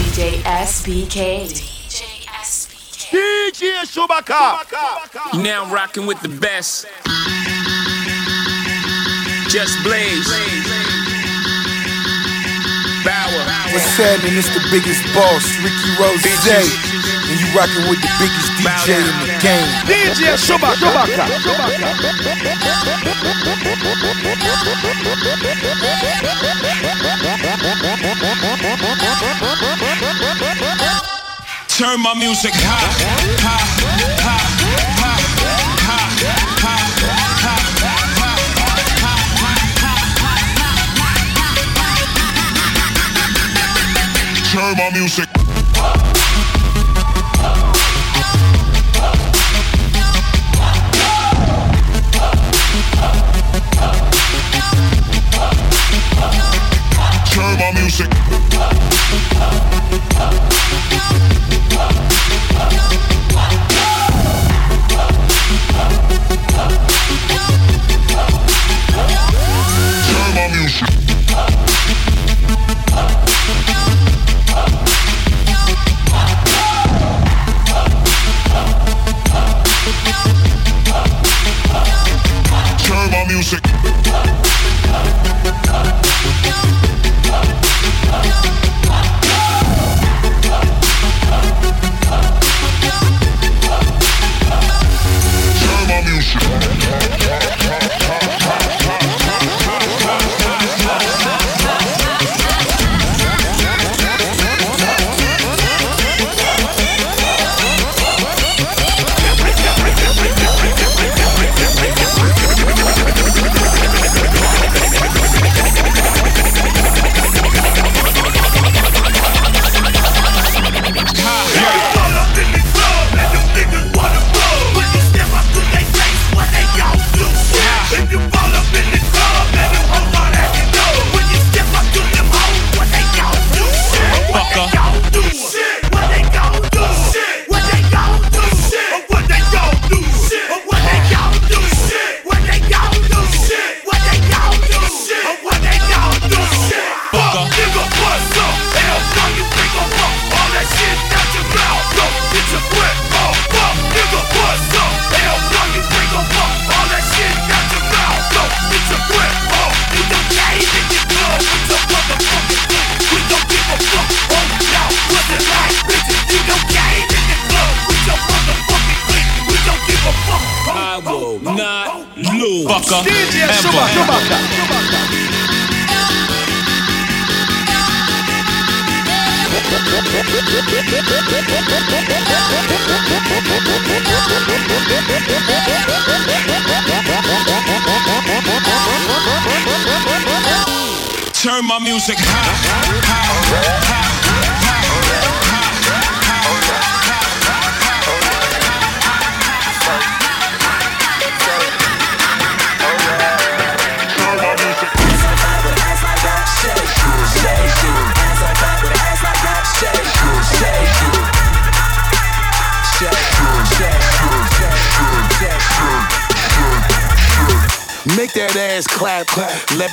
DJ SBK. DJ SBK. DJ Shubaka. You now rocking with the best. Just Blaze. Bauer. What's happening? It's the biggest boss, Rick Ross. And you rocking with the biggest DJ in the game. DJ Shubaka. Turn my music high, high, high, high, high, high, high, Turn my music. Turn my music.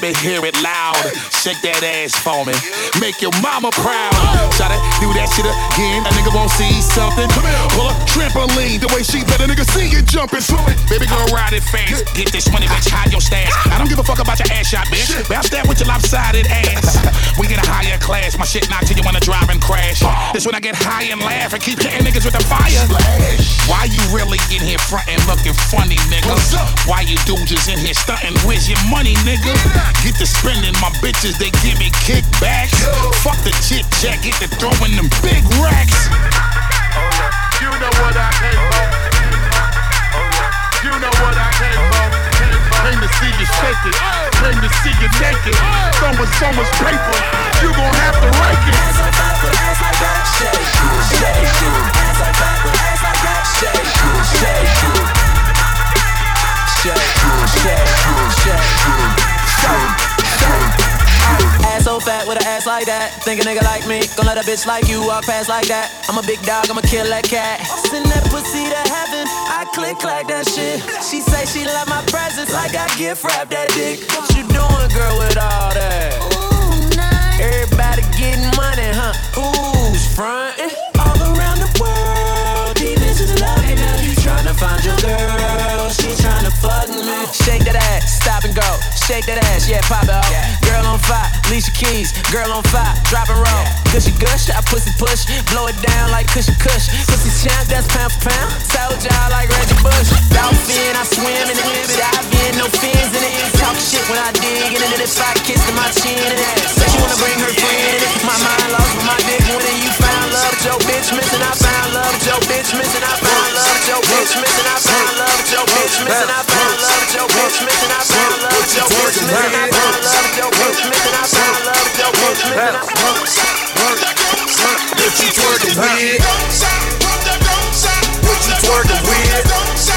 Me hear it loud. Shake that ass for me. Make your mama proud. Try to do that shit again. A nigga won't see something. Pull a trampoline, the way she let a nigga see you jumping. Baby girl, ride it fast. Get this money, bitch, hide your stash. I don't give a fuck about your ass shot, bitch. Bounce that with your lopsided ass. We get a higher class. My shit knock till you wanna drive and crash. This when I get high and laugh and keep hitting niggas with the fire. Why you really in here frontin' looking funny, nigga? Why you dudes is in here stuntin'? Where's your money, nigga? Get to spending my bitches, they give me kickbacks. Fuck the chit chat, get to throwing them big racks. You know what I came for. You know what I came for. Came to see you shake it. Came to see you naked. Throwing so much paper. You gon' have to rake it. Ass so fat with an ass like that. Think a nigga like me, gon' let a bitch like you walk past like that. I'm a big dog, I'ma kill that cat. Send that pussy to heaven, I click like that shit. She say she love my presence, like I gift wrap that dick. What you doing, girl, with all that? Ooh, nice. Everybody getting money, huh? Who's frontin'? All around the world, these bitches us. you. Tryna find your girl. Shake that ass, stop and go. Shake that ass, yeah, pop it off. Girl on fire, Leisha Keys. Girl on fire, drop and roll. Yeah. Cushy gush, I pussy push. Blow it down like cushy cush. Pussy champ, that's pound for pound. Told y'all like Reggie Bush. Dolphin, I swim in it. Dive in, no fins in it. Talk shit when I dig in it, if I kiss to my chin in it. Said she wanna bring her friend in it. My mind lost, but my dick winning. You found love, Joe bitch missing. I found love, Joe bitch missing. I found love, Joe bitch missing. I found love, Joe bitch missing. I found love, Joe bitch missing. I found love, Joe bitch missing. I found love, Joe bitch missing. I found love, Joe bitch missing. What you twerking with? What you twerking with?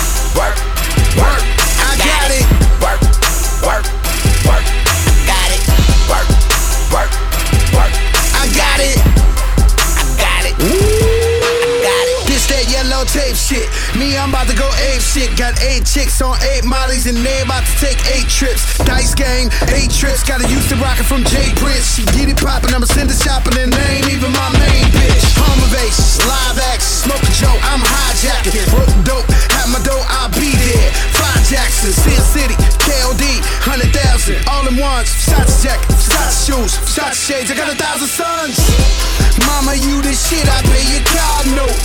I'm about to go ape shit. Got eight chicks on eight mollies and they about to take eight trips. Dice game, eight trips. Got a used to rockin' from J. Prince. She get it poppin', I'ma send it shopping and they ain't even my main bitch. Home ovations, live action, smoke a joke. I'm hijacking. Broke dope, have my dough, I'll be there. Five Jackson, Sin City, KOD, hundred thousand, all in ones. Shots jacket, shots shoes, shots shades. I got a thousand sons. Mama, you the shit, I pay your car note.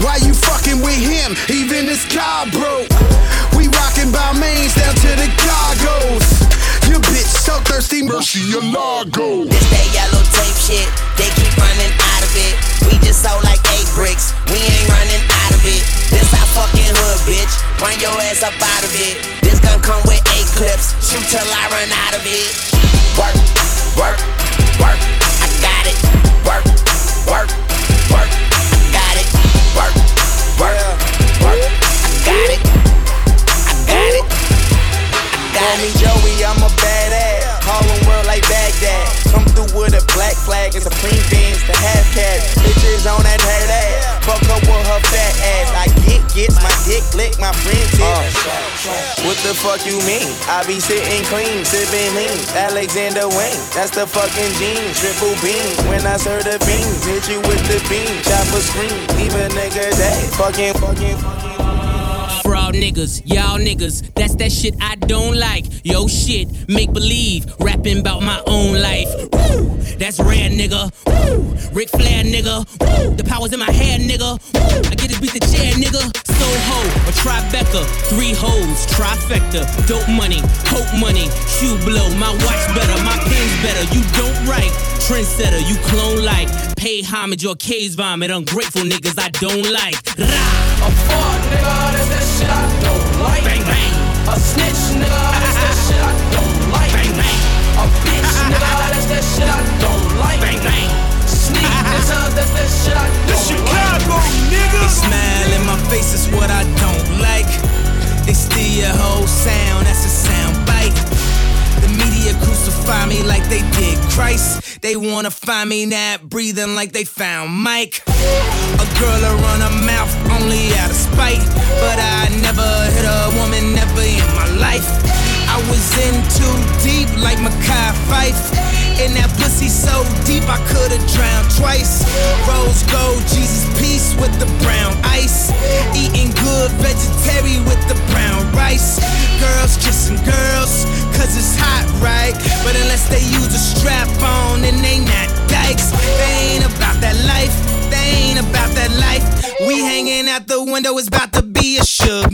Why you fucking with him? Even his car broke. We rockin' by mains down to the cargoes. Your bitch so thirsty, Murcielago. This that yellow tape shit, they keep running out of it. We just sold like eight bricks, we ain't running out of it. This our fucking hood, bitch. Bring your ass up out of it. This gun come with eight clips, shoot till I run out of it. Work, work, work. I got it. Work, work, work. Got it. Work, work, work. I got it. I got it. Call got it. Joey, I'm a badass. Harlem world like Baghdad. Come through with a black flag and supreme beans to half cash. Bitches on that dirt ass. Fuck up with her fat ass. I get gets my dick lick, my friend tip. Uh. What the fuck you mean? I be sitting clean, sipping lean. Alexander Wang, that's the fucking gene. Triple beam. When I serve the beans, hit you with the beam. Chopper screen, leave a nigga dead. Fucking, fucking, fucking. Fraud niggas, y'all niggas, that's that shit I don't like. Yo shit, make believe, rapping about my own life. Woo, that's rare nigga. Woo, Ric Flair nigga. Woo, the power's in my hair nigga. Woo, I get to beat the chair nigga. Soho or Tribeca, three hoes, trifecta, dope money, hope money, shoe blow, my watch better, my pen's better. You don't write, trendsetter, you clone like. Pay homage or case vomit, ungrateful niggas I don't like. Rah! A fuck nigga, that's that shit I don't like. Bang bang. A snitch nigga, that's that shit I don't like. Bang bang. A bitch nigga, that's that shit I don't like. Bang bang. Sneak nigga, that's that shit I don't like. They smile in my face, is what I don't like. They steal your whole sound, that's a sound. The crucify me like they did Christ. They wanna find me not breathing like they found Mike. A girl run her mouth only out of spite. But I never hit a woman, never in my life. I was in too deep like Makai Fife. And that pussy so deep I could've drowned twice. Rose gold, Jesus peace with the brown ice. Eating good vegetarian with the brown rice. Girls kissing girls, cause it's hot, right? But unless they use a strap on, then they not dykes. They ain't about that life, they ain't about that life. We hanging out the window, it's about to be a shug.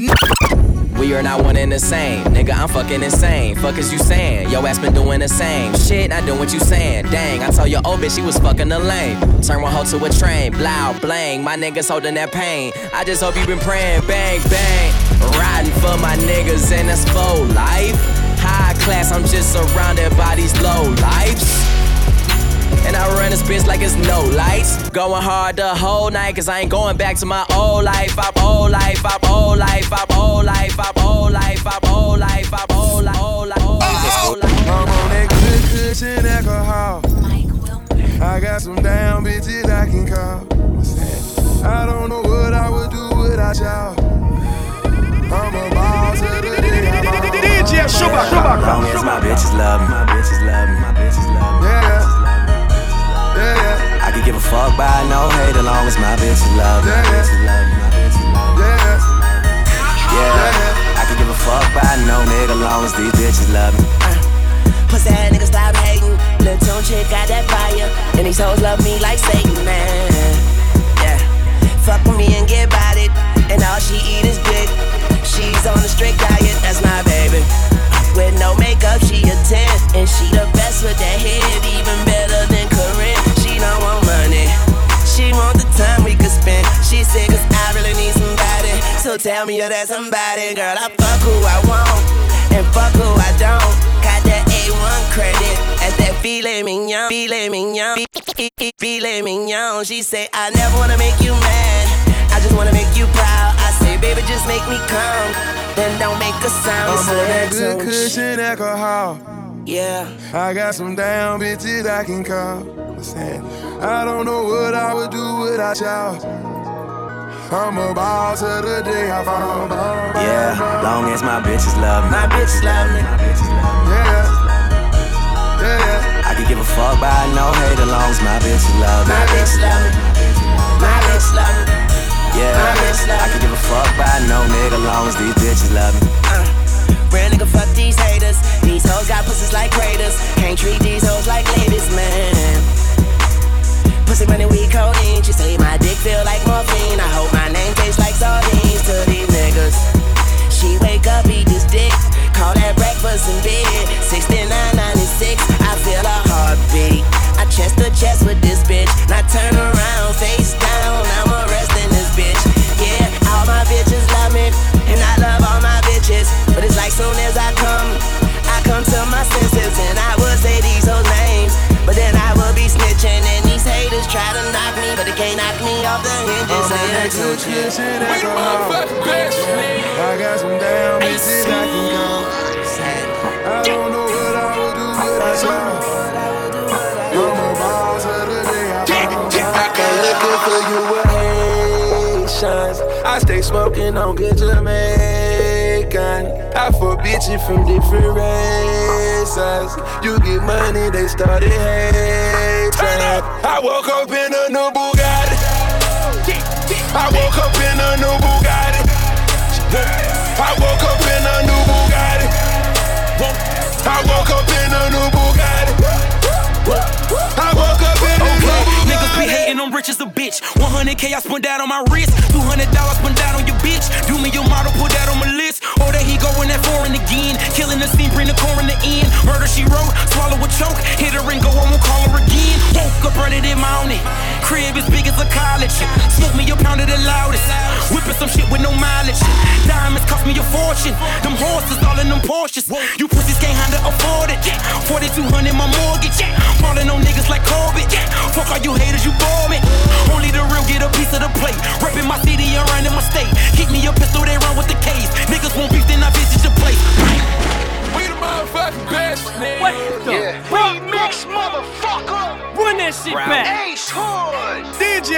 We are not one and the same. Nigga, I'm fucking insane. Fuck is you saying? Yo ass been doing the same. Shit, I do what you saying. Dang, I told your old bitch she was fucking the lane. Turn one hoe to a train. Blow, blang. My niggas holding that pain. I just hope you been praying. Bang, bang. Riding for my niggas and that's full life. High class, I'm just surrounded by these low lives. And I run this bitch like it's no lights. Going hard the whole night, cause I ain't going back to my old life. I'm old life, I'm old life, I'm old life, I'm old life, I'm old life, I'm old life, old life, old life, old life. cushion alcohol. I got some damn bitches I can call. I don't know what I would do without y'all. I'm a boss of the day. I'm a DJ Chewbacca. Long as my bitches love me, my bitches love me, my bitches love me. Yeah. Give a fuck by no hate as long as my bitches love me. Yeah. I can give a fuck by no nigga long as these bitches love me. Uh, pussy ass nigga stop hating. Little tune chick got that fire. And these hoes love me like Satan, man. Yeah. Fuck with me and get about it. And all she eat is dick. She's on a strict diet, that's my baby. With no makeup, she a 10. And she the best with that head, even better than. She don't want money. She want the time we could spend. She said, cause I really need somebody. So tell me you're that somebody, girl. I fuck who I want. And fuck who I don't. Got that A1 credit. As that filet mignon. Filet mignon. fi- fi- Filet mignon. She say, I never wanna make you mad. I just wanna make you proud. I say, baby, just make me come. Then don't make a sound. I'm on that that's good on cushion alcohol. Yeah. I got some damn bitches I can call. That? I don't know what I would do without y'all. I'm a boss of the day. I found Yeah, long as my bitches love me. My bitches love me. My bitches love me. Yeah. Yeah. I could give a fuck by no hate as long as my bitches love me. My bitches love me. My bitches love me. Yeah, My bitches love I could give a fuck by no nigga long as these bitches love me. Hoes like craters. Can't treat these hoes like ladies, man. Pussy money, we codeine. She say my dick feel like morphine. I hope my name tastes like sardines to these niggas. She wake up, eat this dick. Call that breakfast in bed. Hinges. I'm on And alcohol. I got some damn bitches I can call. I don't know what I would do without y'all. I'm a boss of the day. I I got looking for you with Haitians. I stay smoking on good Jamaican. I fuck bitches from different races. You get money, they started hating. I woke up in a new Bugatti. I woke up in a new Bugatti. I woke up in a new Bugatti. I woke up in a new Bugatti. I woke up in a new Bugatti. Niggas be hating, I'm rich as a bitch. 100k I spent that on my wrist. 200 dollars spent that on your bitch. Do me your model, put that on my list. Or that he going that foreign again. Killing the scene, bring the core in the end. Murder she wrote, swallow a choke. Hit her and go, I won't call her again. Woke up running in my own it. Crib as big as a college. Smoke me a pound of the loudest. Whipping some shit with no mileage. Diamonds cost me a fortune. Them horses all in them Porsches. You pussies can't handle afford it. 4200 my mortgage. Falling on niggas like Corbett. Fuck all you haters, you bore me. Only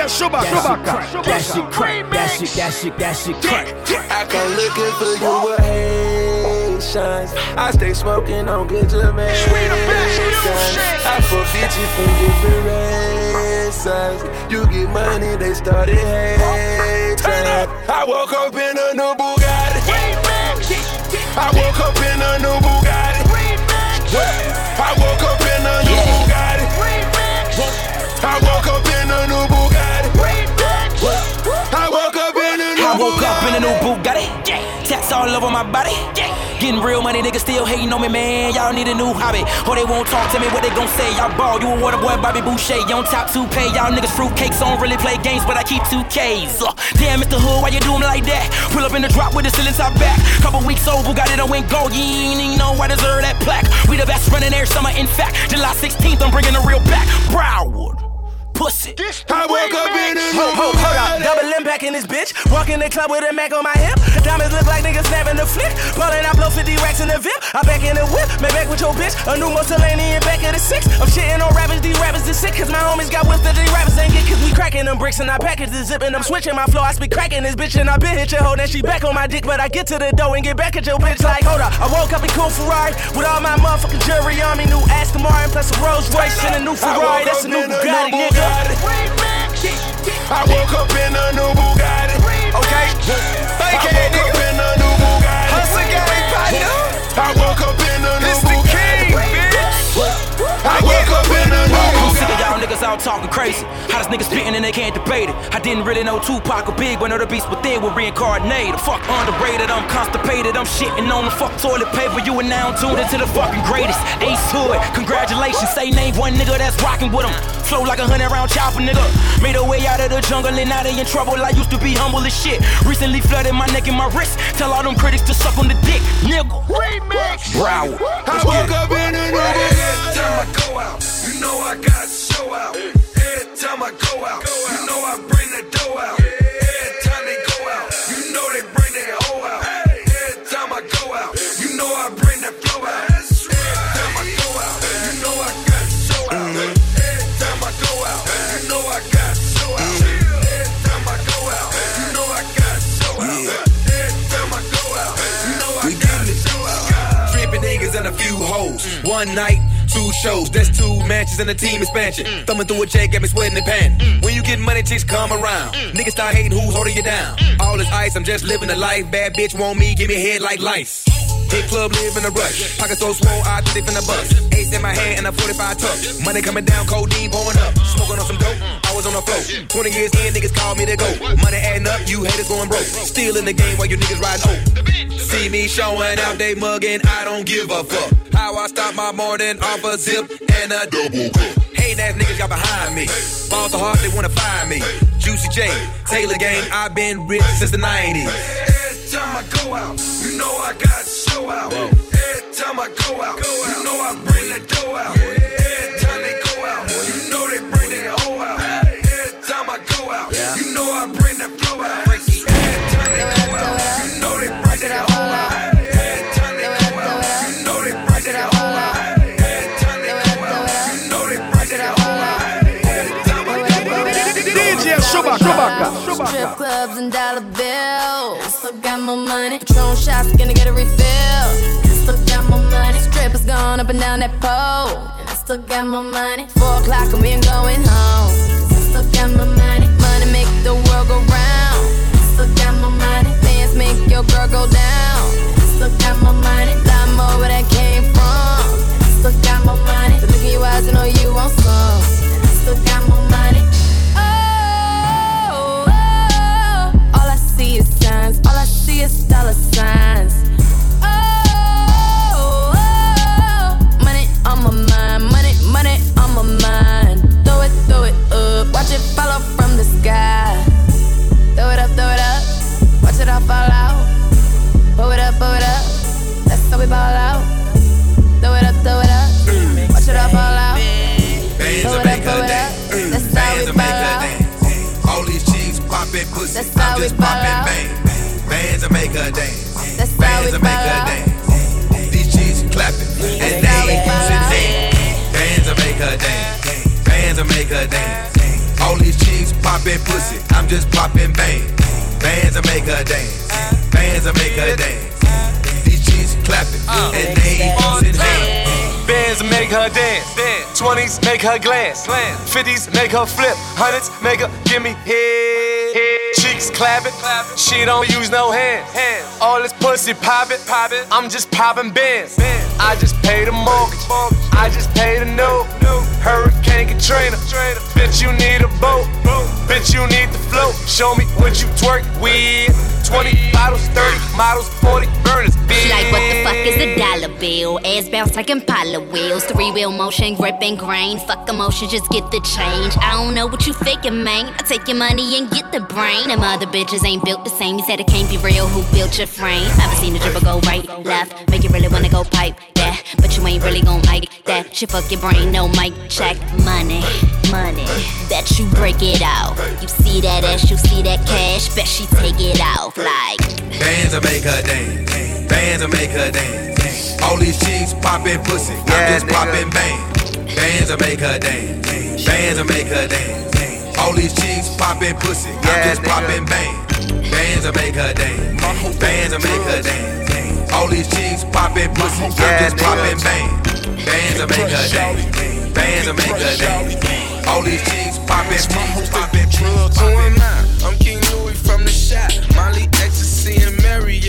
DJ Chewbacca. That shit crack, that shit, that shit, that shit crack. I come looking for you with Haitians. I stay smoking on good Jamaicans. I fuck bitches from different races. You get money, they started hating. I woke up in a new Bugatti. I woke up in a new Bugatti. I woke up in a new Bugatti. I woke up in a new Bugatti. Woke up in a new Bugatti. Tats all over my body. Yeah. Getting real money, niggas still hating on me, man. Y'all need a new hobby. Or they won't talk to me, what they gon' say? Y'all ball, you a water boy, Bobby Boucher. You on top 2K. Y'all niggas fruitcakes, don't really play games, but I keep 2Ks. Uh, damn, Mr. Hood, why you do like that? Pull up in the drop with the ceiling top back. Couple weeks old, Bugatti done went gold. You ain't even know I deserve that plaque. We the best running air summer, in fact. July 16th, I'm bringing the real back. Broward. Pussy. I woke up in a new Hold, hold, up, double impact in this bitch. Walk in the club with a Mac on my hip. Diamonds look like niggas snapping the flick. Ballin', I blow 50 racks in the VIP. I back in the whip, man back with your bitch. A new Mussolini in back of the six. I'm shitting on rappers, these rappers is sick. Cause my homies got whips that these rappers ain't get. Cause we cracking them bricks and I package the zip and I'm switching my flow. I speak cracking this bitch and I been hit your hoe. Then she back on my dick, but I get to the door and get back at your bitch like, hold up. I woke up in cool Ferrari with all my motherfucking jewelry on me. New Aston Martin plus a Rolls Royce and a new Ferrari. That's a new Bugatti, nigga. I woke up in a new Bugatti. Okay. I woke up in a new Bugatti. Hustle gang, partner. I woke y'all talking crazy. Hottest niggas spitting and they can't debate it. I didn't really know Tupac or Big when other beasts within were reincarnated. Fuck underrated, I'm constipated. I'm shitting on the fuck toilet paper. You are now tuned into the fucking greatest. Ace Hood, congratulations. Say name one nigga that's rocking with them. Flow like a hundred round chopper, nigga. Made a way out of the jungle and now they in trouble. I used to be humble as shit. Recently flooded my neck and my wrist. Tell all them critics to suck on the dick, nigga. Remix. Broward. I woke up in a new Bugatti. Every time I go out, you know I got show out. Every time I go out, you know I bring the dough out. Every time they go out, you know they bring their hoe out. Every time I go out, you know I bring the flow out. Every time I go out, you know I got show out. Every time I go out, you know I got show out. Every time I go out, you know I got show out. Every time I go out, you know I got show out. Tripping niggas and a few hoes. One night, two shows. That's two matches and a team expansion. Thumbing through a J, got me sweating and panting. When you get money, chicks come around. Niggas start hating who's holding you down. All this ice, I'm just living a life. Bad bitch want me, give me head like lice. Hit club, live in a rush. Pocket so swole, I think in a bus. Ace in my hand and a 45 tuck. Money coming down, codeine pouring up. Smoking on some dope, I was on the floor. 20 years in, niggas called me to go. Money adding up, you haters going broke. Still in the game while you niggas riding oak. See me showing out, they mugging, I don't give a fuck. How I start my morning off a zip and a double cup. Hating ass niggas got behind me. Fall so hard, they wanna find me. Juicy J, Taylor Gang, I've been rich since the 90s. Every time I go out, you know I got show out. Every time I go out, you know I bring the dough out. Every Chewbacca. Strip clubs and dollar bills. Still got more money. Patron shots, gonna get a refill. Still got more money. Strippers going up and down that pole. And I still got more money. Four o'clock and we ain't going home. still got more money. Money make the world go round. Still got more money. Dance make your girl go down. Still got more money. Lot more where that came from. Still got more money. Look in your eyes, I know you want some. And still got more money. All I see dollar signs. Oh, oh, money on my mind. Money, money on my mind. Throw it, throw it up. Watch it fall off from the sky. Throw it up, throw it up. Watch it all fall out. Pull it up, pull it up. That's how we ball out. Throw it up, throw it up. Watch it all fall out. Pull it up, pull it up. That's how we ball out. All these cheeks popping pussy. I'm just popping bang. Bands will make her dance. That's how Bands make her dance. These cheeks clapping and they ain't using hands. Bands will make her dance. Bands will make her dance. All these cheeks popping pussy. I'm just popping bang. Bands will make her dance. Bands will make her dance. These cheeks clapping uh. and they ain't using hands. Bands make her dance. 20s make her glance. 50s make her flip. Hundreds make her give me head. Cheeks clapping. She don't use no hands. All this pussy popping. I'm just popping bands. I just paid a mortgage. I just paid a note. Hurricane Katrina. Bitch, you need a boat. Bitch, you need the float. Show me what you twerk with. 20 bottles, 30 models, 40 burners. Like, what the fuck is a dollar bill? Ass bounce like Impala wheels. Three wheel motion, grip and grain. Fuck emotion, just get the change. I don't know what you faking, man. I take your money and get the brain. Them other bitches ain't built the same. You said it can't be real. Who built your frame? Never seen a dribble go right, left. Make you really wanna go pipe that. But you ain't really gon' like that. Shit fuck your brain, no mic check. Money, money. Bet you break it out. You see that ass, you see that cash. Bet she take it off like. Bands will make her dance. Bands will make her dance. All these chicks poppin' pussy. I'm just poppin' bang. Bands will make her dance. Bands will make her dance. All these chicks poppin' pussy. I'm just poppin' bang. Bands will make her dance. Bands will make her dance. All these chicks poppin' pussy. I'm just poppin' bang. Bands will make her dance. Bands will make her dance. All these chicks poppin' poppin' drugs. Who am I? I'm King Louie from the shop.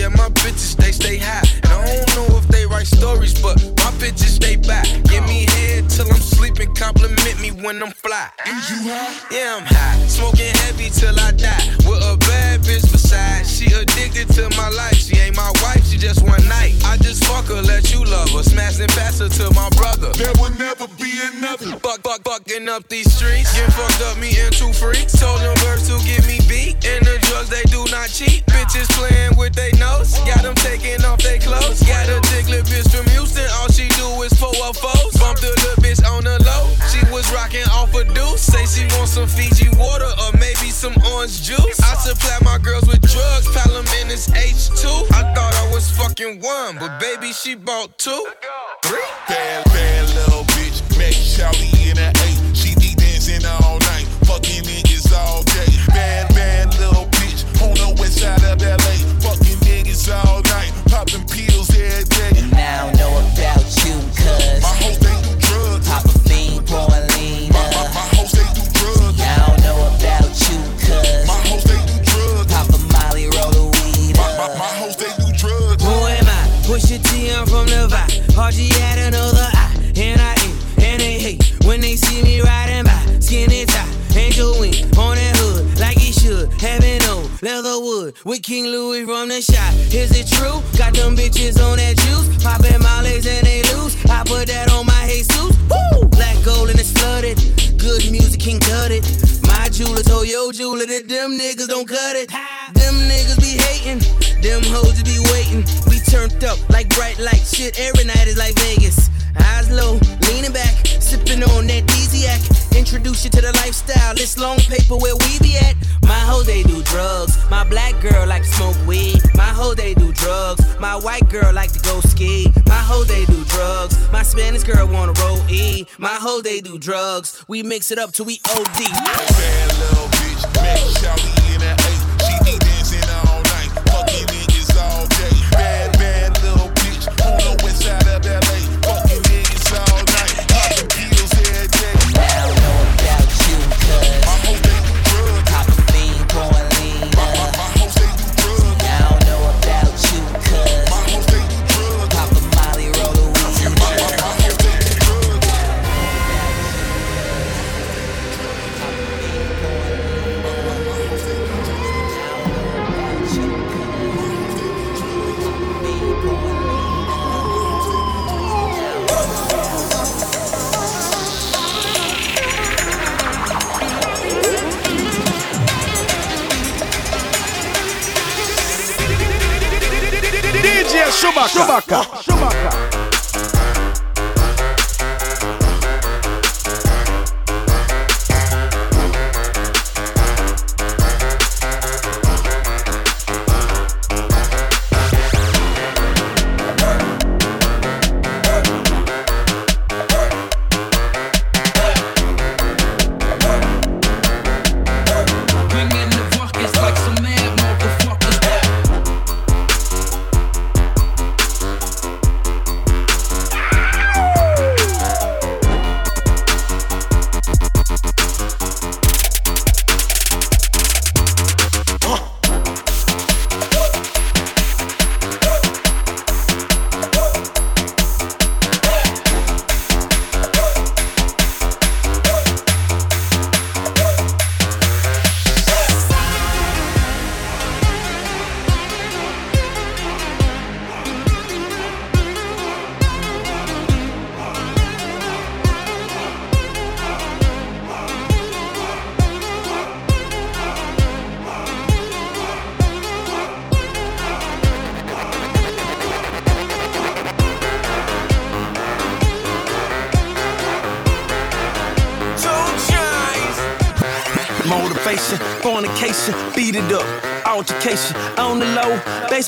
Yeah, my bitches they stay high. And I don't know if they write stories, but bitches stay back. Give me head till I'm sleeping. Compliment me when I'm fly. Is you high? Yeah, I'm high. Smoking heavy till I die. With a bad bitch beside. She addicted to my life. She ain't my wife. She just one night. I just fuck her, let you love her. Smash and pass her to my brother. There will never be another. Buck, buck, bucking up these streets. Get fucked up, me and two freaks. Told them birds to give me beat. And the drugs, they do not cheat. Bitches playing with they nose. Got them taking off their clothes. Got a dicklet bitch from Houston. All she do is four oh up foes. Bumped the little bitch on the low. She was rocking off a deuce. Say she wants some Fiji water or maybe some orange juice. I supply my girls with drugs. Palamin is H2. I thought I was fucking one, but baby, she bought two. Three. Bad, bad little bitch. Make Charlie in a eight. She be dancing all night. Fucking niggas they do drugs. We mix it up till we OD. Bad little bitch. In DJ Chewbacca. Chewbacca. Bringing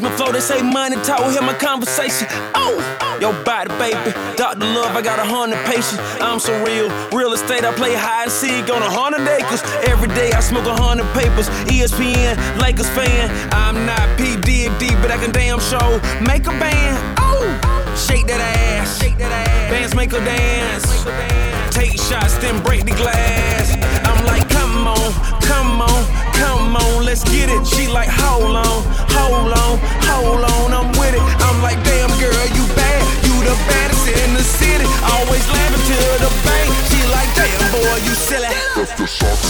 my flow, they say money talk, we hear my conversation. Oh, yo body, baby, Dr. Love, I got a hundred patients. I'm so real, real estate, I play hide and seek on a hundred acres. Every day I smoke a hundred papers, ESPN, Lakers fan. I'm not P. Diddy, but I can damn show, make a band. Oh, shake that ass, shake that ass. Bands make a dance, take shots, then break the glass. I'm like, come on, come on, come on, let's get it. She like, hold on. the soccer.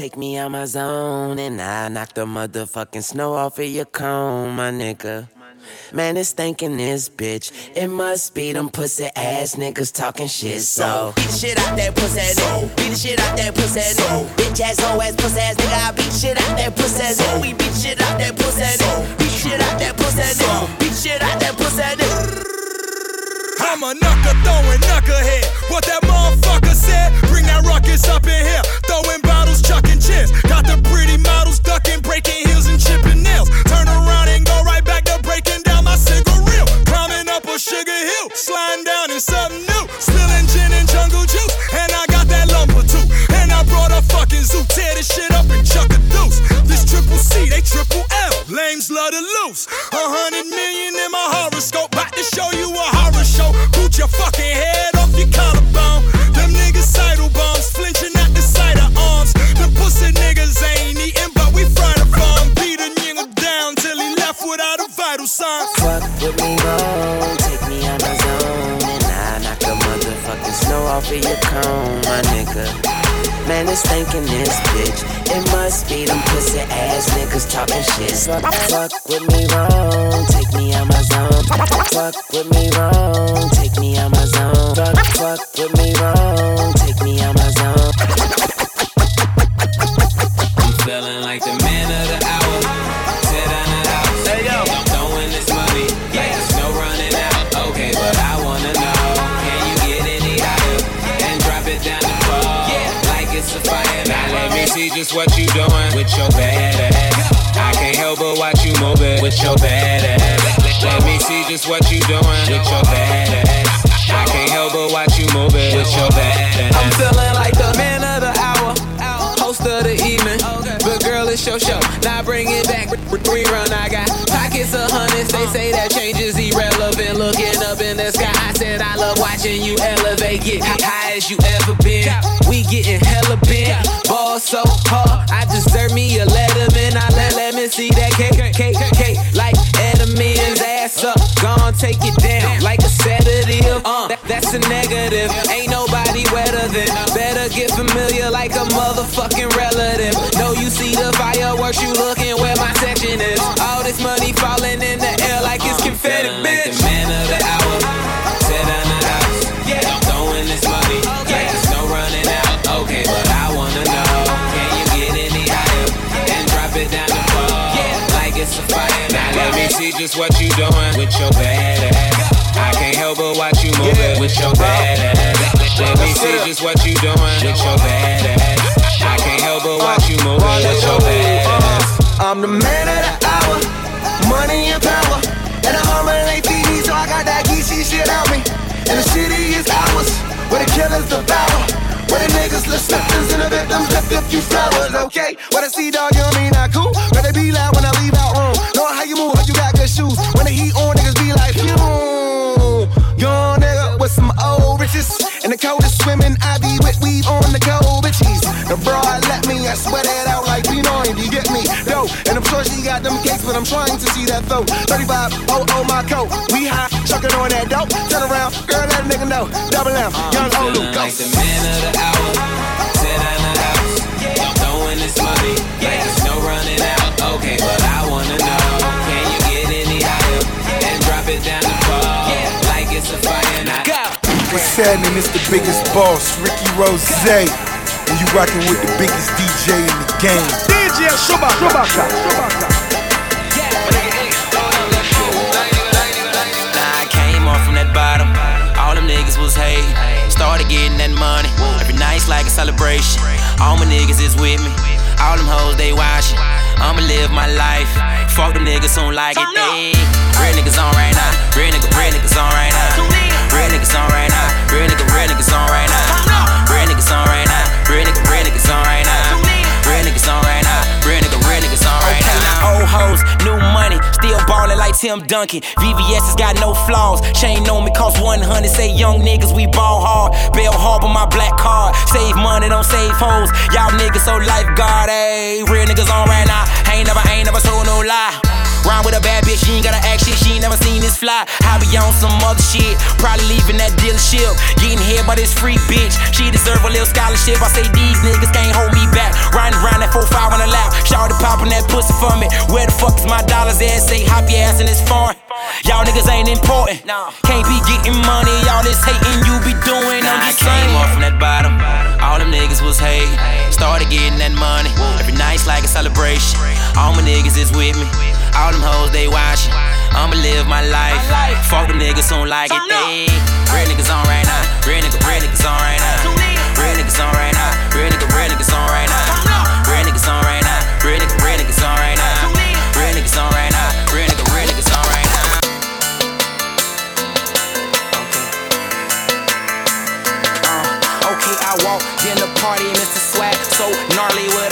Take me out my zone, and I knock the motherfucking snow off of your cone, my nigga. Man, it's thinking this bitch. It must be them pussy ass niggas talking shit. So Beat the shit out that pussy ass nigga. Beat the shit out that pussy ass nigga. Bitch ass hoe ass pussy ass nigga. I beat shit out that pussy ass nigga. We beat shit out that pussy ass nigga. Beat shit out that pussy ass nigga. Beat shit out that pussy ass nigga. I'm a knucker throwing knucklehead. What that motherfucker said, bring that ruckus up in here. Throwing chucking chins. Got the pretty models ducking, breaking heels and chipping nails. Turn around and go right back to breaking down my cigarette. Climbing up a sugar hill, sliding down in something new. Spilling gin and jungle juice, and I got that lumber too. And I brought a fucking zoo, tear this shit up and chuck a deuce. This triple C, they triple L. Lames love to loose. A hundred million in my horoscope, about to show you a horror show. Boot your fucking Thinking this bitch. It must be them pussy ass niggas talking shit. Fuck, fuck with me wrong, take me out my zone. Fuck with me wrong, take me out my zone. Fuck, fuck with your bad ass. Let me see just what you doing with your bad your show. Now bring it back. Rerun, I got pockets of hundreds. They say that change is irrelevant. Looking up in the sky, I said I love watching you elevate. Get high as you ever been. We getting hella bent. Ball so hard, I deserve me a letterman. I let let me see that cake, cake, cake. Like Edelman's ass up, gon' take it down like a sedative. Uh, that's a negative. Ain't nobody wetter than. Better get familiar like a motherfucking relative. No, you see the fireworks, you looking where my section is. All this money falling in the air like it's confetti, Feeling like bitch. the man of the hour. Down the house. Yeah. I'm throwing this money. Like there's no running out. Okay, but I wanna know. Can you get any higher? And drop it down the floor. Like it's a fire. Now let me see just what you doing with your bad ass. I can't help but watch you move it with your bad ass. Let me see just what you doing with your bad ass. I can't help but watch you move it with your bad ass. I'm the man of the hour, money and power. And I'm on my late TV, so I got that geeky shit on me. And the city is ours, where the killers devour. Where the niggas left slippers and the victims left a few flowers, okay? What I see, dog, you know me not cool. Better be loud when I leave out room. And the swimming, I be with weave on the cold bitches. The broad let me, I sweat it out like we know you get me? Yo, and I'm sure she got them cakes, but I'm trying to see that throat. 35, oh, oh, my coat. We high, chucking on that dope. Turn around, girl, let a nigga know. Double M, young Olu, feeling go. like the man of the hour. Sit down the house. I'm throwing this money. Like there's no running out. Okay, but I What's happening? It's the biggest boss, Ricky Rose. And you rocking with the biggest DJ in the game. DJ Chewbacca. Nah, I came off from that bottom. All them niggas was hate. Started getting that money. Every night's like a celebration. All my niggas is with me. All them hoes they watching. I'ma live my life. Fuck them niggas who don't like it. Ayy. Real niggas on right now. Real nigga, real niggas on right now. Real niggas on right now. Real nigga, real niggas on right now. Real niggas on right now. Real nigga, real niggas on right now. Real niggas on right now. Real nigga, real niggas on right now. Okay, now old hoes, new money, still ballin' like Tim Duncan. VVS has got no flaws. Chain on me cost 100. Say young niggas, we ball hard. Bell harbor my black card. Save money, don't save hoes. Y'all niggas so lifeguard, ayy. Real niggas on right now. Ain't never, ain't never told no lie. Rhyme with a bad bitch, she ain't gotta act fly. I be on some other shit, probably leaving that dealership. Getting here by this free bitch, she deserve a little scholarship. I say these niggas can't hold me back. Riding around that 4-5 on the lap, shout popping that pussy for me. Where the fuck is my dollars at? Say hop your ass in this foreign. Y'all niggas ain't important. Can't be getting money, all this hating you be doing. I'm just saying. I came off from that bottom. All them niggas was hate. Started getting that money. Every night's like a celebration. All my niggas is with me. All them hoes they watching. I'ma live my life. Fuck them niggas don't like it. They real niggas on right now. Real niggas, real niggas on right now. Real niggas on right now. Real niggas, real niggas on right now. Real niggas on right now. Real niggas, real niggas on right now. Real niggas on right now. Real niggas, real niggas on right now. Uh, okay, I walk in the party, Mr. Swag, so gnarly with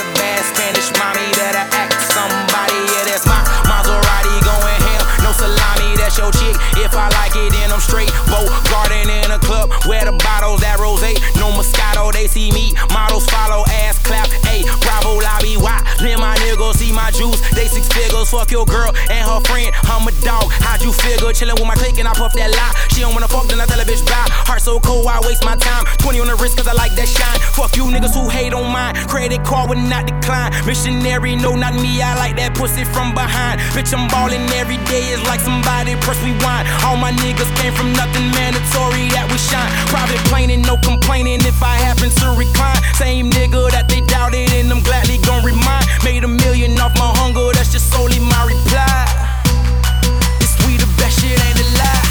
If I like it, then I'm straight. Boat garden in a club where the bottles that rose. No Moscato, they see me. Models follow, ass clap. Hey, Bravo lobby, why? Then my niggas see my juice. They six figures. Fuck your girl and her friend. I'm a dog. How'd you figure? Chillin' with my clique and I puff that lie. She don't wanna fuck, then I tell a bitch bye. Heart so cold, I waste my time. 20 on the wrist, cause I like that shine. Fuck you niggas who hate on mine. Credit card would not decline. Missionary, no, not me. I like that pussy from behind. Bitch, I'm ballin' every day. It's like somebody press rewind. All my niggas came from nothing mandatory that we shine. Private planing, no complaining if I happen to recline. Same nigga that they doubted, and I'm gladly gon' remind. Made a million off my hunger, that's just solely my reply. It's sweet, the best shit ain't a lie.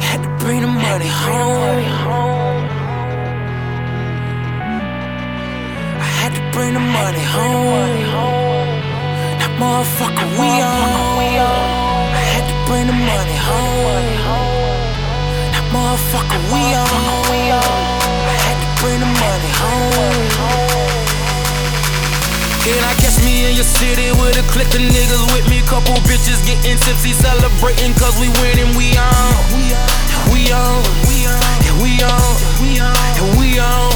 Had to bring the money home. I had to bring the money home. That motherfucker, we on. I had to bring the money home. Motherfucker, we on. I had to bring the money home. And I catch me in your city with a clique of niggas with me. Couple bitches getting tipsy, celebrating cause we winning. We on. We on. We on. And we on. We on.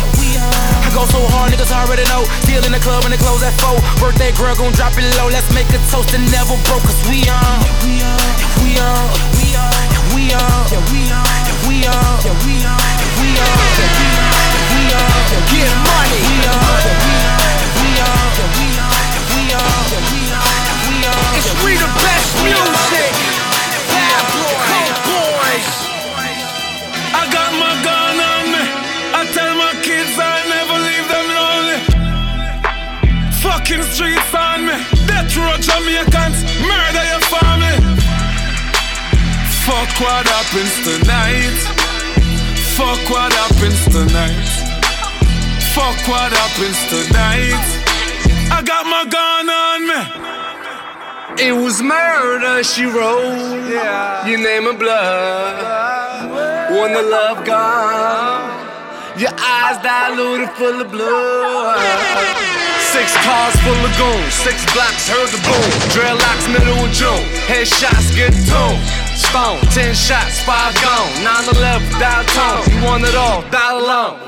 I go so hard, niggas already know. Deal in the club and they close at four. Birthday girl gon' drop it low. Let's make a toast and never broke. Cause we on. We on. We on. We on. We on. And we on. And we on. And we on. And we on. And we on. And we on. Get money. We on. And we on. And we on. And we on. And we on. And we on. And we on. It's we the best music. Bad boys. I got my gun on me. I tell my kids I never leave them lonely. Fucking streets on me. Death row Jamaicans murder. Fuck what happens tonight. Fuck what happens tonight. Fuck what happens tonight. I got my gun on me. It was murder, she wrote. Yeah. Your name in blood. When the love gone. Your eyes diluted full of blood. Six cars full of goons. Six blocks heard the boom. Dreadlocks middle of June. Headshots get tuned. Stone. Ten shots, five gone. 9-11, dial tone. You want it all, dial alone.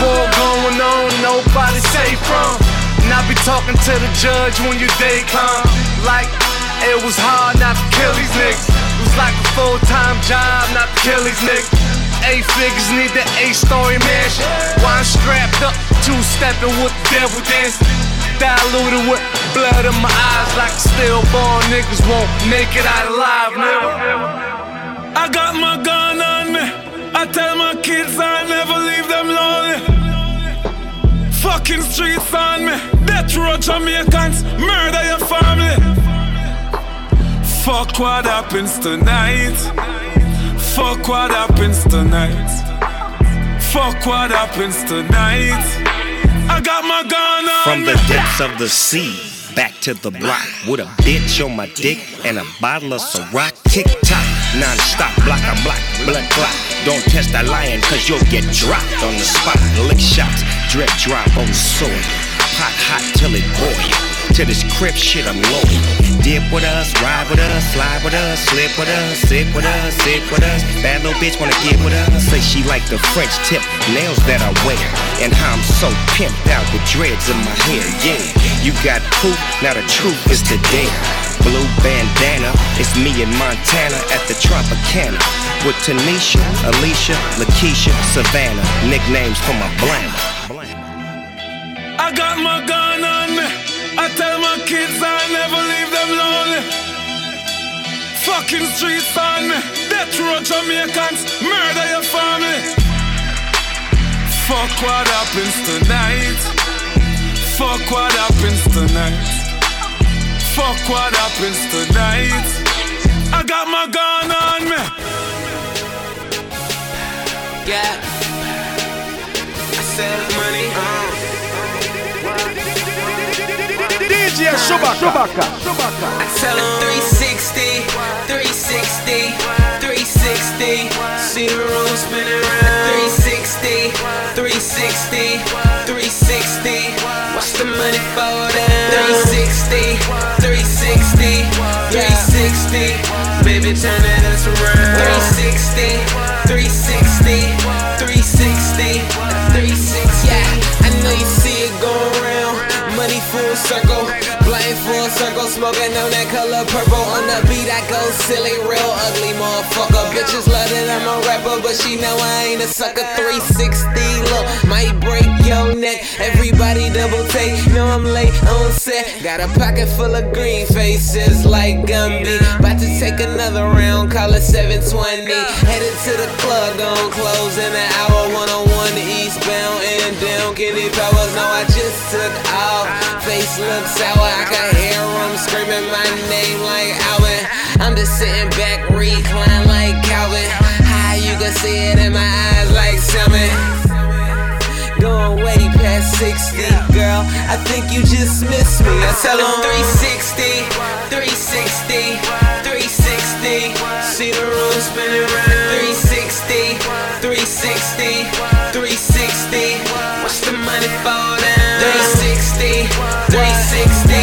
War going on, nobody safe from. And I be talking to the judge when your day come. Like, it was hard not to kill these niggas. It was like a full time job not to kill these niggas. Eight figures need the eight story mansion. Why I'm strapped up, two stepping with the devil dancing. Diluted with blood in my eyes like stillborn niggas won't make it out alive. I got my gun on me. I tell my kids I never leave them lonely. Fucking streets on me. Death row Jamaicans murder your family. Fuck what happens tonight. Fuck what happens tonight. Fuck what happens tonight. I got my gun on From the depths of the sea, back to the block with a bitch on my dick and a bottle of Ciroc. Tick tock, non stop, block on block, blood clot. Don't test that lion, cause you'll get dropped on the spot. Lick shots, drip drop on the soil. Pot hot till it boil. To this crib shit, I'm loaded. Dip with us, ride with us, slide with us, slip with us, sit with us, sit with us. Bad little bitch wanna get with us. Say she like the French tip nails that I wear. And how I'm so pimped out with dreads in my hair. Yeah, you got proof, now the truth is the dare. Blue bandana, it's me in Montana at the Tropicana. With Tanisha, Alicia, Lakeisha, Savannah. Nicknames for my blammer. I got my gun on kids I never leave them lonely. Fucking streets on me. Death row Jamaicans, murder your family. Fuck what happens tonight. Fuck what happens tonight. Fuck what happens tonight. I got my gun on me. Yeah. I sell money. DJ Chewbacca. I tell tell 'em 360, 360, 360. See the room spinning around. 360, 360, 360. Watch the money fall down. 360, 360, 360. Baby, turn that ass around. 360, 360, 360, smoking on that color purple. On the beat, I go silly, real ugly motherfucker. Bitches love that I'm a rapper, but she know I ain't a sucker. 360, look, might break your neck. Everybody double take, know I'm late on set. Got a pocket full of green faces like Gumby. About to take another round, call it 720. Headed to the club, gon' close in an hour. 101 eastbound and down. Kenny Powers, no, I just took off. Face looks sour, I can hear him screaming my name like Alvin. I'm just sitting back, recline like Calvin. How you can see it in my eyes like salmon. Going way past 60, girl. I think you just missed me. I tell them 360, 360, 360. See the room spinning around. 360, 360, 360. Watch the money fall down. 360, 360,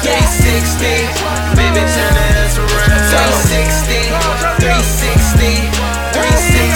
360. Baby, turn the ass around. 360, 360, 360, 360.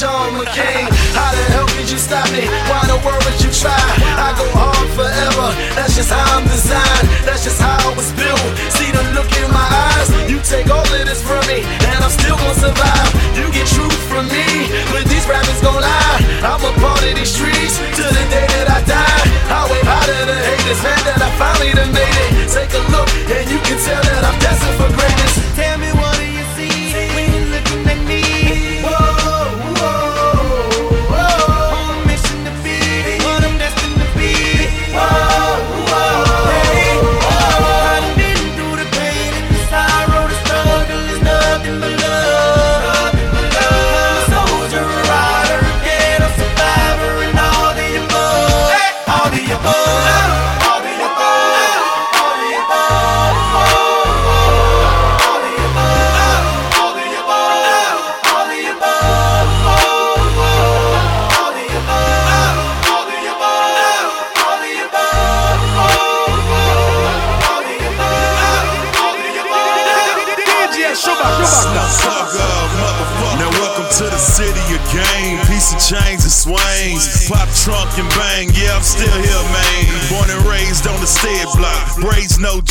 John McCain. How the hell could you stop me? Why the world would you try? I go hard forever, that's just how I'm designed. That's just how I was built. See the look in my eyes, you take all of this from me, and I'm still gonna survive. You get truth from me, but these rappers gon' lie. I'm a part of these streets till the day that I die. I wave high to the haters, man, that I finally done made it. Take a look, and you can tell that I'm destined for greatness. Tell me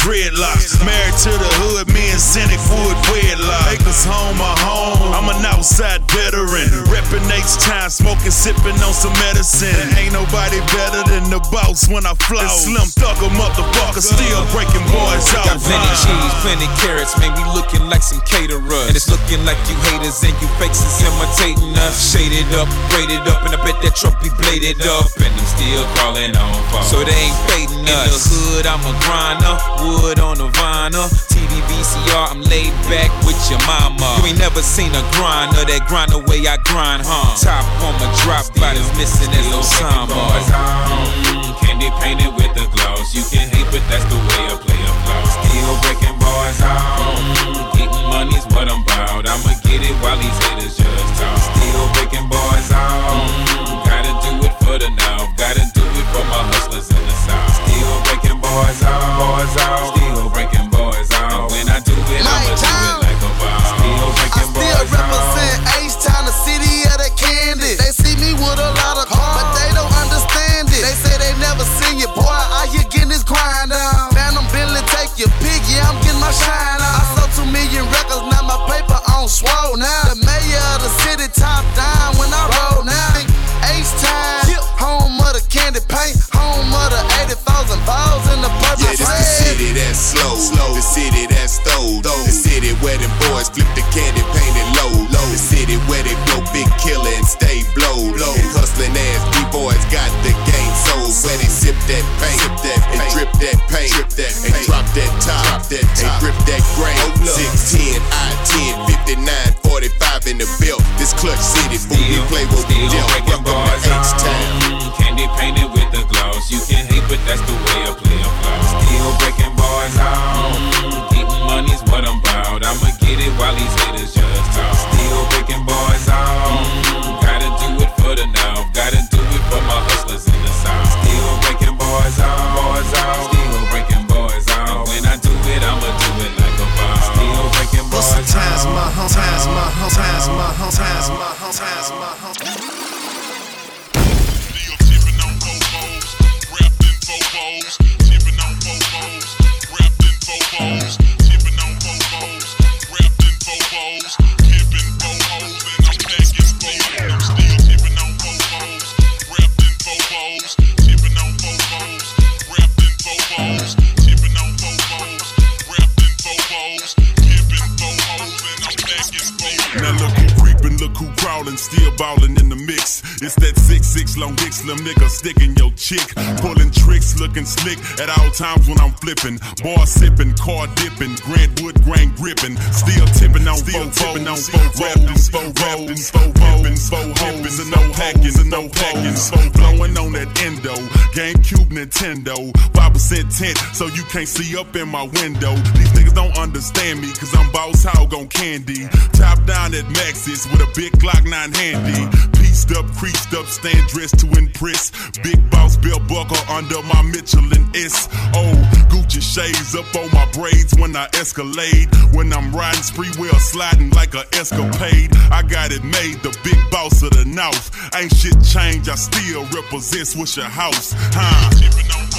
Married to the hood, me and Cynic Wood wedlock. Acres home, my home. I'm an outside veteran. Time, smoking, sipping on some medicine. There ain't nobody better than the boss when I flow. Slim Thugga, motherfucker, still breaking boys off. Got plenty cheese, plenty carrots, man, we looking like some caterers. And it's looking like you haters and you fakes is imitating us. Shaded up, braided up, and I bet that truck be bladed up. And I'm still crawling on fall. So they ain't fading us. In the hood, I'm a grinder, wood on the vinyl. TD VCR, I'm laid back with your mama. You ain't never seen a grinder that grind the way I grind, huh? Top on my drop, body's missing as Osama. Mm, candy painted with the gloss. You can hate, but that's the way a flow. Still breaking boys out. Mm, getting money's what I'm about. I'ma get it while these haters just talk. Still breaking boys out. Mm, gotta do it for the now. Gotta do it for my hustlers in the south. Still breaking boys out. Boys out. Swole now. The mayor of the city, top down when I roll now. H-Town, home of the candy paint, home of the 80,000 balls in the purple Yeah, this the city that's slow, slow. The city that's stole, The city where them boys flip the candy painted that paint, sip that and drip that paint, drip that and drop that top, drop that top. and grip that grain. Oh, 610, I-10, 59, 45 in the belt. This clutch city, fool, we play what we dealt. Times when I'm flippin'. Bar sippin', car dippin', Grant Wood grain grippin', still tippin' on still tippin' on four tint, so you can't see up in my window. These niggas don't understand me, cause I'm boss hog on candy. Top down at Maxis with a big Glock 9 handy. Pieced up, creased up, stand dressed to impress. Big boss belt buckle under my Michelin S. Oh, Gucci shades up on my braids when I escalade. When I'm riding spree wheel sliding like a escapade. I got it made, the big boss of the north. Ain't shit changed, I still represent Swishahouse. Huh?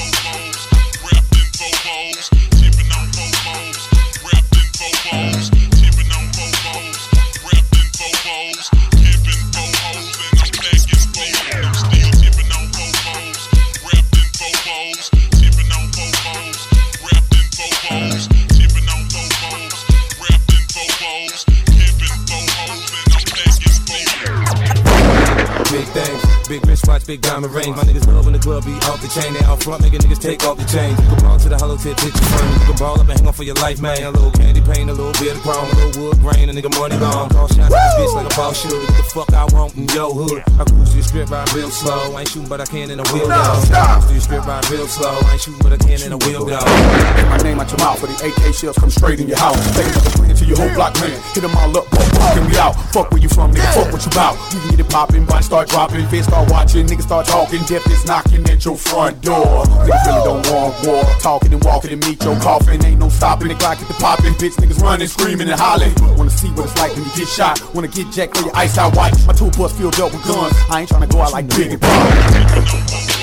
Big wrist watch, big diamond ring. My niggas love in the club, be off the chain. They out front, nigga niggas take off the chain. You can ball to the hollow tip, picture frame. You can ball up and hang on for your life, man. A little candy paint, a little bit of ground, a little wood grain, a nigga money gone. Call shots, bitch like a ball shooter. What the fuck I want in your hood? I cruise through strip, ride real slow. I ain't shooting, but I can in a wheel, no, though. Stop. Cruise through strip, ride real slow. I ain't shooting, but I can in a wheel, though. Get my name out your mouth, for the AK shells come straight in your house. Take up the to your whole block, man. Hit them all up, fuck, fuck me out. Fuck where you from, nigga. Fuck what you about. You can get it poppin', might start droppin', fist start start watching, niggas start talking. Death is knocking at your front door. Niggas really don't want war. Talking and walking and meet your coffin. Ain't no stopping the clock at the popping. Bitch, niggas running, screaming and hollering. Wanna see what it's like when you get shot. Wanna get jacked for your ice out white. My toolbox filled up with guns. I ain't tryna go out like Biggie.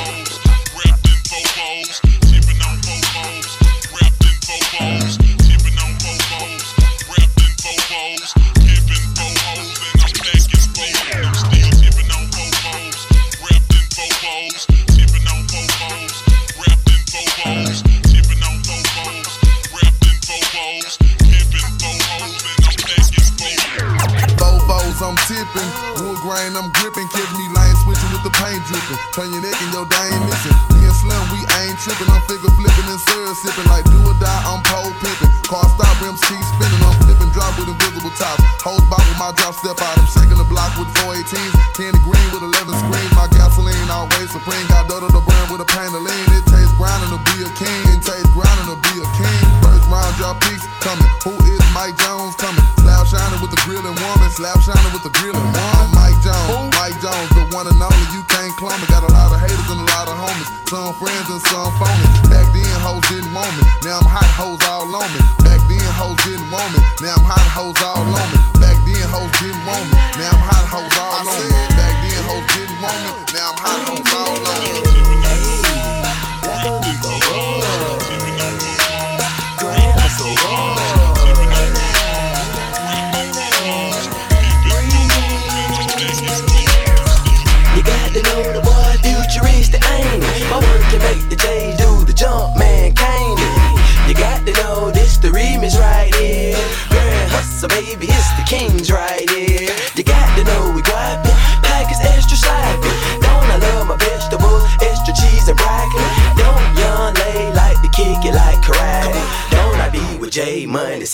brain, I'm gripping. Catch me lying, switching with the pain dripping. Turn your neck and your day missing. Me and Slim, we ain't tripping. I'm figure flipping and syrup sipping. Like do or die, I'm pole pipping. Car stop, MC spinning. I'm flipping, drop with invisible tops. Hoes by with my drop, step out Now I'm hot hoes all on me. Back then hoes didn't want me. Now I'm hot hoes all on me. Back then hoes didn't want me. Now I'm hot hoes all on me. Back then hoes didn't want me.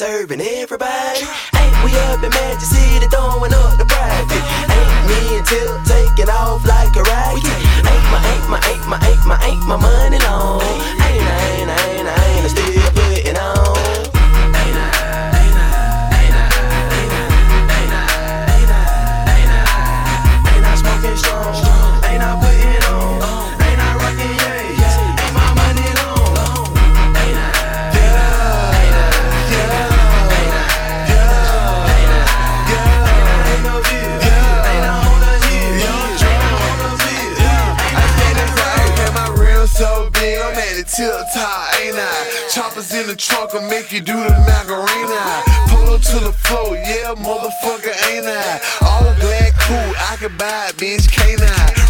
serving everybody. Ain't we up in Magic City throwing up the private? Ain't me until taking off like a rocket. Ain't my, ain't my, ain't my, ain't my, ain't my money. you do the Macarena. Pull up to the floor, yeah, motherfucker, ain't I? All black, cool, I could buy it, bitch, canine.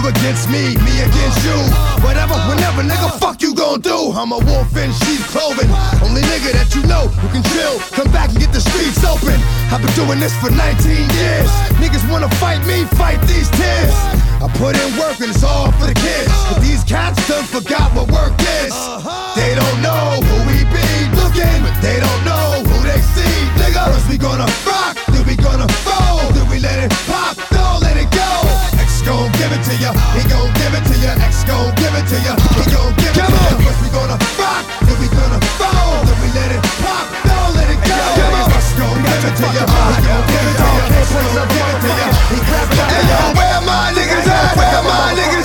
You against me, me against you. Whatever, whenever, nigga, fuck you gon' do. I'm a wolf in sheep's clothing. Only nigga that you know who can chill. Come back and get the streets open. I've been doing this for 19 years. Niggas wanna fight me, fight these tears. I put in work and it's all for the kids. But these cats done forgot what work is. They don't know who we be looking, but they don't know who they see. Nigga, we gonna it to you. He gon' give it to you. X gon' give it to you. He gon' give it Come to on. you. First we gonna rock, then we gonna fall, then we let it pop, don't let it go. Come on. X gon' give it to you. He gon' give it to you. X gon' give it to you. He clap it. Hey yo, where my niggas at? Where my niggas?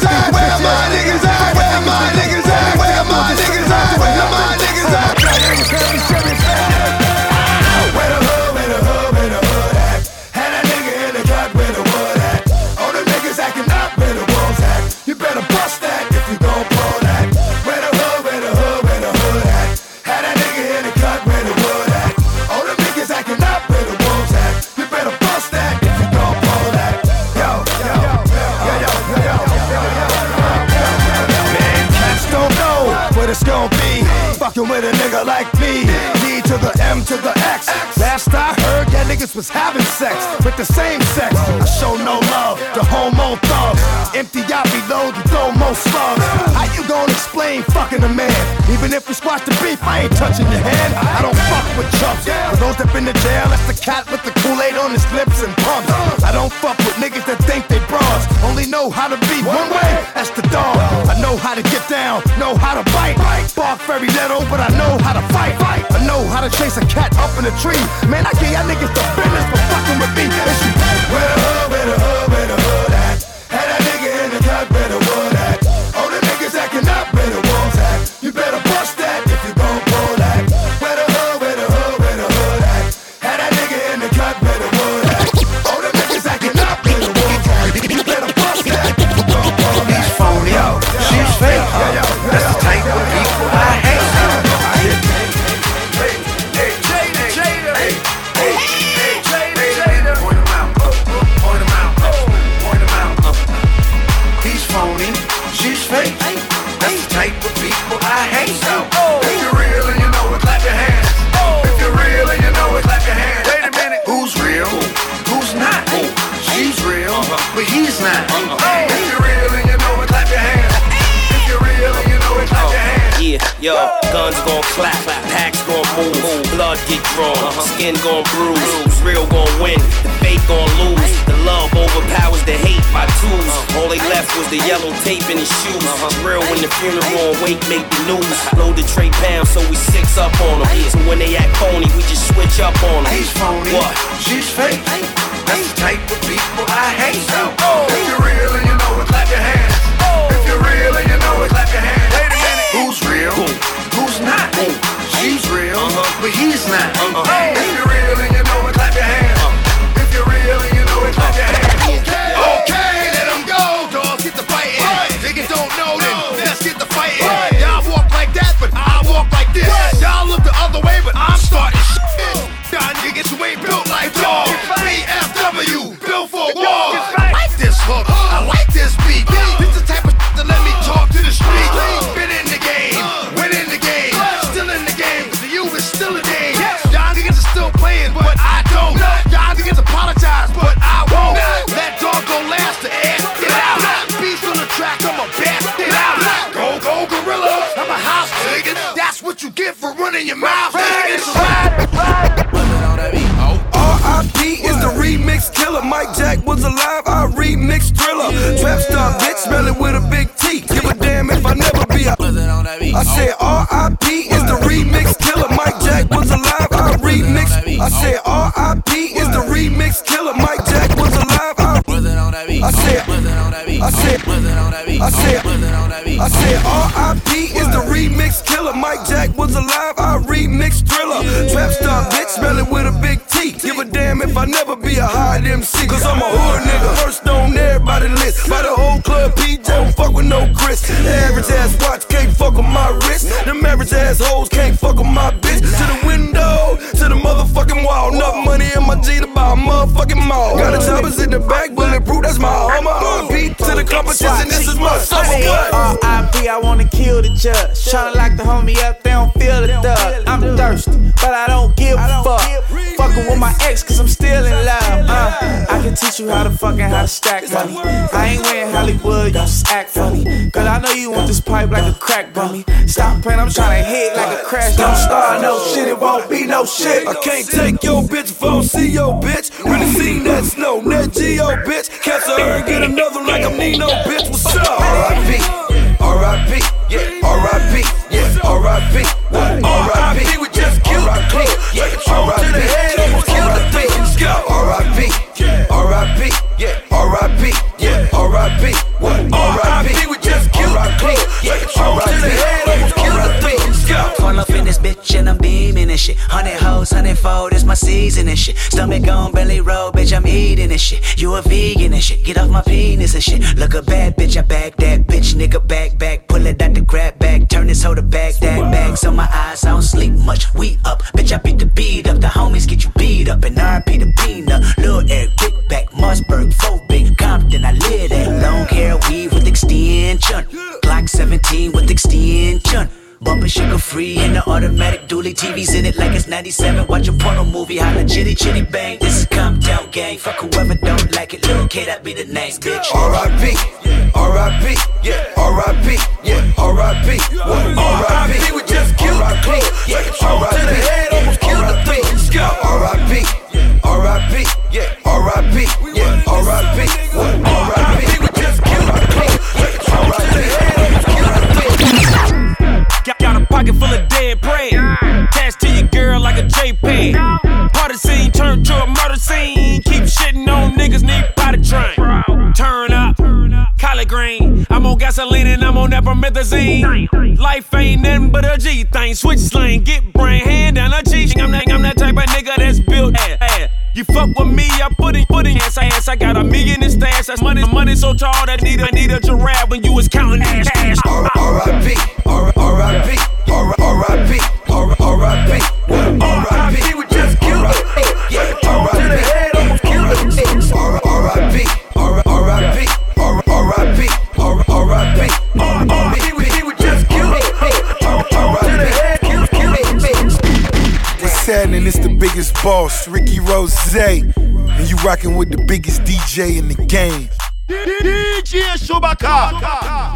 was having sex with the same sex. I show no love to homo thugs. Empty yacht be low the throw most slugs. How you gonna explain fucking a man? Even if we squash the beef, I ain't touching your hand. I don't fuck with chumps. For those that been to jail, that's the cat with the Kool-Aid on his lips and pumps. I don't fuck with niggas that think they bras. Only know how to be one way, that's the dog. I know how to get down, know how to bite. Bark very little, but I know how to fight chase a cat up in a tree. Man, I get y'all niggas the business for fucking with me. And she to stack money. I ain't wearing Hollywood, you just act funny. Cause I know you want this pipe like a crack bummy. Stop playing, I'm trying to hit like a crash. Don't start no shit, it won't be no shit. I can't take your bitch if I don't see your bitch. Really seen that snow, Nat Geo bitch. Catch her and get another like I'm Nino bitch. What's and shit. Stomach on belly roll, bitch, I'm eating and shit. You a vegan and shit. Get off my penis and shit. Look a bad bitch, I bag that bitch, nigga back back. Pull it out the grab bag, turn this hoe to bag that bag. So my eyes, I don't sleep much. We up, bitch, I beat the beat up. The homies get you beat up and RP the peanut. Lil Eric, Big Back, Mossberg, Big Compton. I live that long hair weave with extension. Glock 17 with extension. Bumpin' sugar free in the automatic dually. TV's in it like it's 97. Watch a porno movie, holla chitty chitty bang. This is Compton Gang. Fuck whoever don't like it. Lil' K, that be the name, bitch. R.I.P. R.I.P. Yeah. R.I.P. Yeah. R.I.P. What? R.I.P. We just killed the clique. Like a trunk to the head, almost killed the thing. Let's go. R.I.P. R.I.P. Yeah. R.I.P. Yeah. R.I.P. What? Full bread. Attached to your girl like a JPEG. Party scene turned to a murder scene. Keep shitting on niggas, need body train. Turn up, collard green. I'm on gasoline and I'm on that promethazine. Life ain't nothing but a G thing. Switch slang, get brain, hand down a G. I'm that, I'm that type of nigga that's built ass. You fuck with me, I put it, put it ass, ass. I got a million in stash. That's money, money so tall that need a, need a giraffe when you was counting ass. ass. R.I.P. R.I.P. R.I.P. R.I.P. R.I.P. We just killed it. Yeah. Trunk to the head, almost killed it. R.I.P. R.I.P. R.I.P. R.I.P. R.I.P. We we just killed it. Trunk to the head, killed it. What's happening? It's the biggest boss, Ricky Rose, and you rocking with the biggest DJ in the game. DJ Shubaka.